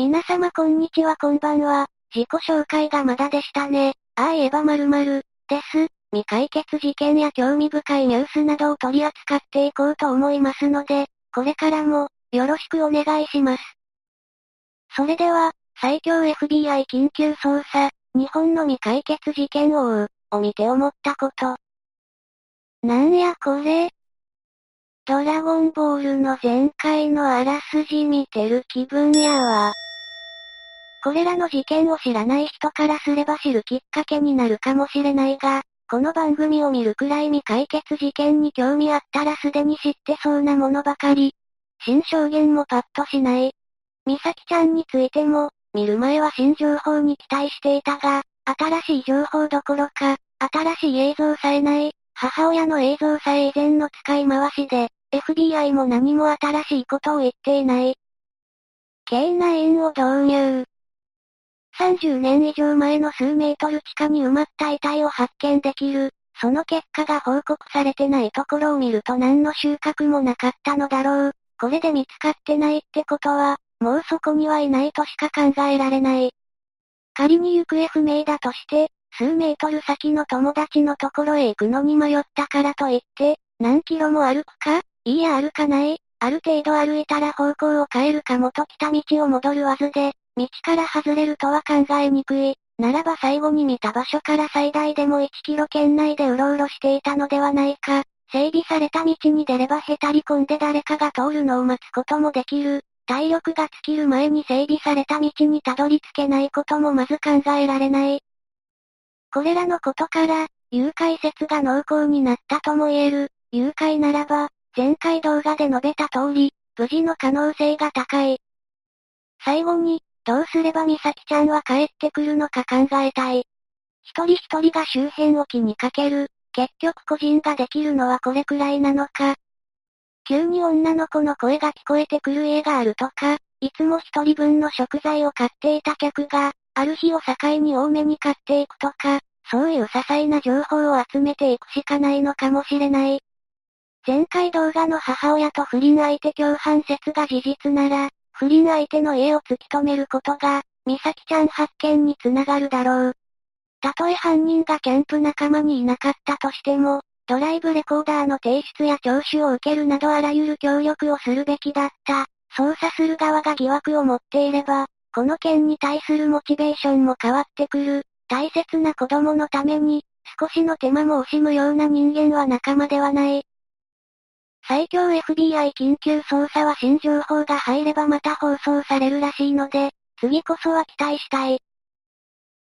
皆様こんにちはこんばんは。自己紹介がまだでしたね。ああ言えば〇〇です。未解決事件や興味深いニュースなどを取り扱っていこうと思いますので、これからも、よろしくお願いします。それでは、最強 FBI 緊急捜査、日本の未解決事件を追う、を見て思ったこと。なんやこれドラゴンボールの前回のあらすじ見てる気分やわ。これらの事件を知らない人からすれば知るきっかけになるかもしれないが、この番組を見るくらい未解決事件に興味あったらすでに知ってそうなものばかり。新証言もパッとしない。美咲ちゃんについても、見る前は新情報に期待していたが、新しい情報どころか、新しい映像さえない、母親の映像さえ以前の使い回しで、FBI も何も新しいことを言っていない。K9 を導入。30年以上前の数メートル地下に埋まった遺体を発見できる。その結果が報告されてないところを見ると何の収穫もなかったのだろう。これで見つかってないってことは、もうそこにはいないとしか考えられない。仮に行方不明だとして、数メートル先の友達のところへ行くのに迷ったからといって、何キロも歩くかいいや歩かない。ある程度歩いたら方向を変えるかもと来た道を戻るわずで、道から外れるとは考えにくい。ならば最後に見た場所から最大でも1キロ圏内でうろうろしていたのではないか。整備された道に出ればへたり込んで誰かが通るのを待つこともできる。体力が尽きる前に整備された道にたどり着けないこともまず考えられない。これらのことから、誘拐説が濃厚になったとも言える。誘拐ならば、前回動画で述べた通り、無事の可能性が高い。最後に、どうすれば美咲ちゃんは帰ってくるのか考えたい。一人一人が周辺を気にかける。結局個人ができるのはこれくらいなのか。急に女の子の声が聞こえてくる家があるとか、いつも一人分の食材を買っていた客が、ある日を境に多めに買っていくとか、そういう些細な情報を集めていくしかないのかもしれない。前回動画の母親と不倫相手共犯説が事実なら、不倫相手の家を突き止めることが、美咲ちゃん発見につながるだろう。たとえ犯人がキャンプ仲間にいなかったとしても、ドライブレコーダーの提出や聴取を受けるなどあらゆる協力をするべきだった。捜査する側が疑惑を持っていれば、この件に対するモチベーションも変わってくる。大切な子供のために、少しの手間も惜しむような人間は仲間ではない。最強 FBI 緊急捜査は新情報が入ればまた放送されるらしいので、次こそは期待したい。